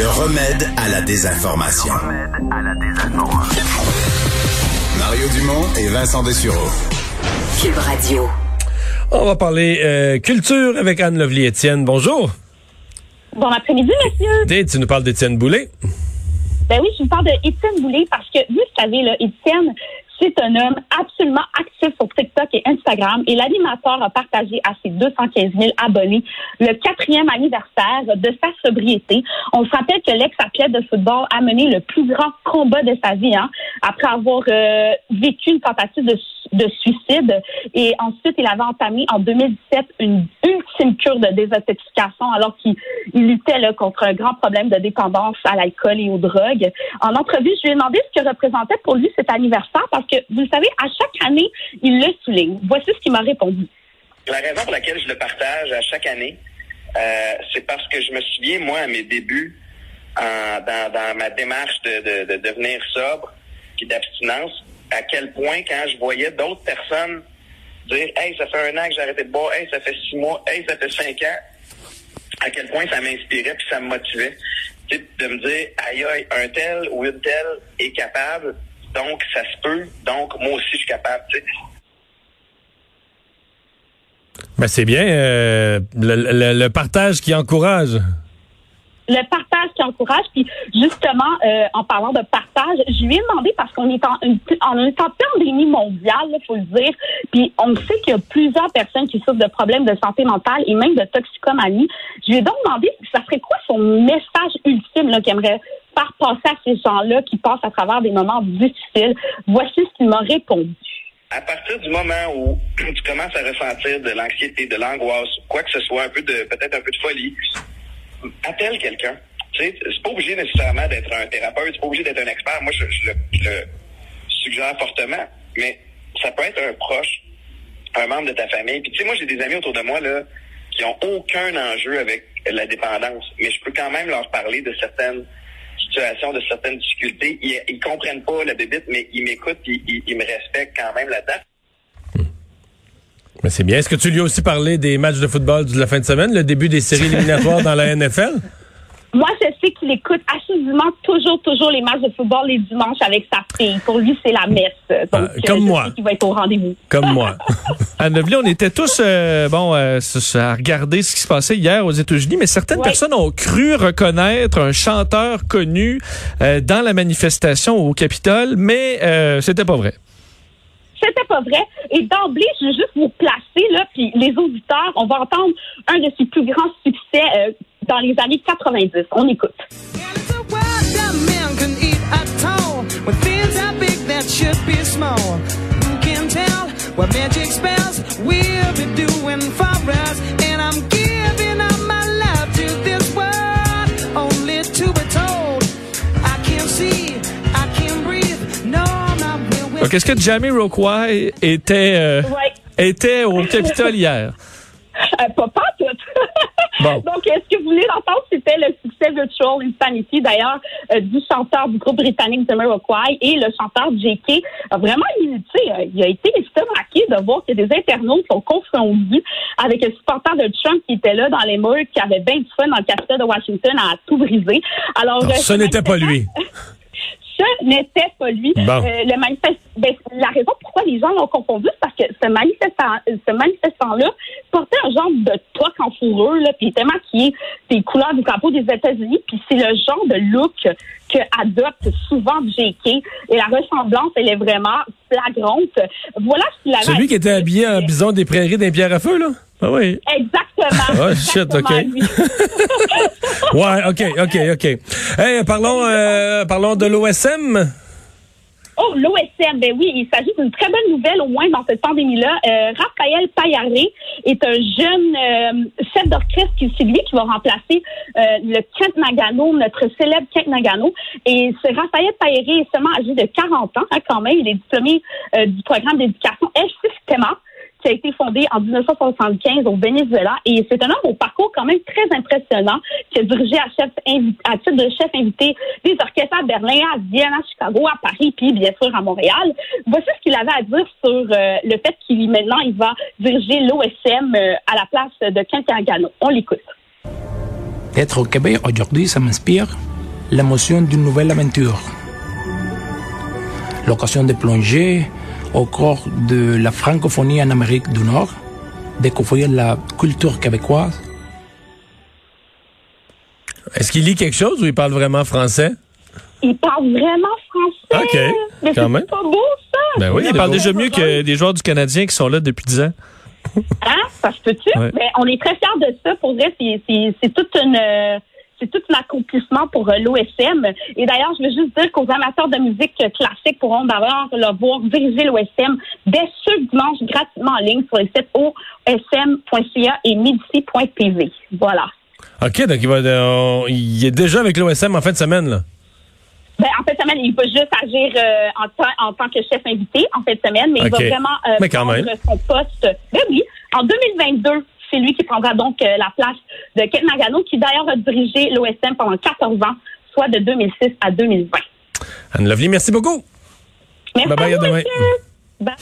Le remède à la désinformation. Mario Dumont et Vincent Dessureau. Cube Radio. On va parler euh, culture avec Anne Lovely-Étienne. Bonjour. Bon après-midi, monsieur. Tu nous parles d'Étienne Boulay? Ben oui, je vous parle d'Étienne Boulay parce que, vous savez, là, Étienne, c'est un homme absolument actif sur TikTok et Et l'animateur a partagé à ses 215 000 abonnés le quatrième anniversaire de sa sobriété. On se rappelle que l'ex-athlète de football a mené le plus grand combat de sa vie hein, après avoir euh, vécu une tentative de, de, suicide et ensuite il avait entamé en 2017 une ultime cure de désintoxication alors qu'il luttait là, contre un grand problème de dépendance à l'alcool et aux drogues. En entrevue, je lui ai demandé ce que représentait pour lui cet anniversaire parce que, vous le savez, à chaque année, il le souligne. Voici ce qu'il m'a répondu. La raison pour laquelle je le partage à chaque année, euh, c'est parce que je me souviens, moi, à mes débuts, dans, ma démarche de, devenir sobre et d'abstinence, à quel point, quand je voyais d'autres personnes dire Hey, ça fait un an que j'ai arrêté de boire, hey, ça fait six mois, hey, ça fait cinq ans, à quel point ça m'inspirait puis ça me motivait. de me dire Aïe, aïe, un tel ou une telle est capable, donc, ça se peut. Donc, moi aussi, je suis capable. Tu sais. Ben, c'est bien. Euh, le, partage qui encourage. Le partage qui encourage. Puis, justement, euh, en parlant de partage, je lui ai demandé, parce qu'on est en, en, pandémie mondiale, il faut le dire, puis on sait qu'il y a plusieurs personnes qui souffrent de problèmes de santé mentale et même de toxicomanie. Je lui ai donc demandé, ça serait quoi son message ultime qu'il aimerait faire passer à ces gens-là qui passent à travers des moments difficiles? Voici ce qu'il m'a répondu. À partir du moment où tu commences à ressentir de l'anxiété, de l'angoisse, quoi que ce soit, un peu de peut-être un peu de folie, appelle quelqu'un. C'est pas obligé nécessairement d'être un thérapeute, c'est pas obligé d'être un expert. Moi, je, le, suggère fortement, mais ça peut être un proche, un membre de ta famille. Puis tu sais, moi, j'ai des amis autour de moi là qui ont aucun enjeu avec la dépendance, mais je peux quand même leur parler de certaines situation, de certaines difficultés. Ils, ils comprennent pas la bébite, mais ils m'écoutent et ils, me respectent quand même là-dedans. Mais c'est bien. Est-ce que tu lui as aussi parlé des matchs de football de la fin de semaine, le début des séries éliminatoires dans la NFL? Moi, je sais qu'il écoute assidûment toujours, toujours les matchs de football les dimanches avec sa fille. Pour lui, c'est la messe. Donc, comme moi. Il va être au rendez-vous. Comme moi. à Neuville, on était tous euh, bon euh, à regarder ce qui se passait hier aux États-Unis, mais certaines personnes ont cru reconnaître un chanteur connu euh, dans la manifestation au Capitole, mais c'était pas vrai c'était pas vrai. Et d'emblée, je veux juste vous placer, là, puis les auditeurs, on va entendre un de ses plus grands succès dans les années 90. On écoute. Qu'est-ce que Jamie Rockway était, euh, était au Capitole hier? Euh, pas, pas tout. Donc, ce que vous voulez entendre, c'était le succès Virtual Insanity, d'ailleurs, euh, du chanteur du groupe britannique Jamiroquai et le chanteur J.K. a vraiment imité. Euh, il a été estomaqué de voir que des internautes sont confondus avec un supporter de Trump qui était là dans les murs, qui avait bien du fun dans le Capitole de Washington à tout briser. Alors, ce n'était pas lui. n'était pas lui. Euh, le manifeste, ben, la raison pourquoi les gens l'ont confondu, c'est parce que ce manifestant, ce manifestant-là portait un genre de toque en fourrure, là, puis il était maquillé des couleurs du drapeau des États-Unis, puis c'est le genre de look que adopte souvent J.K. Et la ressemblance, elle est vraiment flagrante. Voilà ce qu'il avait. Celui qui était habillé en bison des prairies d'un pierre à feu, là? Ah oui. Exactement. Oh shit, OK. ouais, OK, OK, OK. Hey, parlons, euh, parlons de l'OSM. Oh, l'OSM, ben oui, il s'agit d'une très bonne nouvelle, au moins dans cette pandémie-là. Euh, Raphaël Payaré est un jeune euh, chef d'orchestre qui c'est lui qui va remplacer euh, le Kent Nagano, notre célèbre Kent Nagano. Et ce Raphaël Payaré est seulement âgé de 40 ans, hein, quand même. Il est diplômé euh, du programme d'éducation El Sistema qui a été fondé en 1975 au Venezuela. Et c'est un homme au parcours quand même très impressionnant qui a dirigé à, chef à titre de chef invité des orchestres à Berlin, à Vienne, à Chicago, à Paris, puis bien sûr à Montréal. Voici ce qu'il avait à dire sur euh, le fait qu'il maintenant il va diriger l'OSM euh, à la place de Quentin On l'écoute. Être au Québec aujourd'hui, ça m'inspire l'émotion d'une nouvelle aventure. L'occasion de plonger au corps de la francophonie en Amérique du Nord, découvrir la culture québécoise. Est-ce qu'il lit quelque chose ou il parle vraiment français? Il parle vraiment français. OK, Mais quand c'est même. pas beau, ça. Ben oui, il parle déjà mieux que des joueurs du Canadien qui sont là depuis 10 ans. Hein? Ça se peut-tu? Ouais. Mais on est très fiers de ça. Pour vrai, c'est, c'est, c'est toute une, euh, c'est tout un accomplissement pour euh, l'OSM. Et d'ailleurs, je veux juste dire qu'aux amateurs de musique classique pourront d'avoir le voir diriger l'OSM dès ce dimanche gratuitement en ligne sur les sites osm.ca et medici.tv. Voilà. OK, donc il, va, euh, il est déjà avec l'OSM en fin de semaine, là. Ben, en fin de semaine, il va juste agir euh, en, tant- en tant que chef invité en fin de semaine, mais il va vraiment euh, Mais prendre même. son poste. Ben oui, en 2022, c'est lui qui prendra donc la place de Ken Nagano, qui d'ailleurs a dirigé l'OSM pendant 14 ans, soit de 2006 à 2020. Anne Lovely, merci beaucoup. Merci Bye bye, à demain. monsieur. Bye.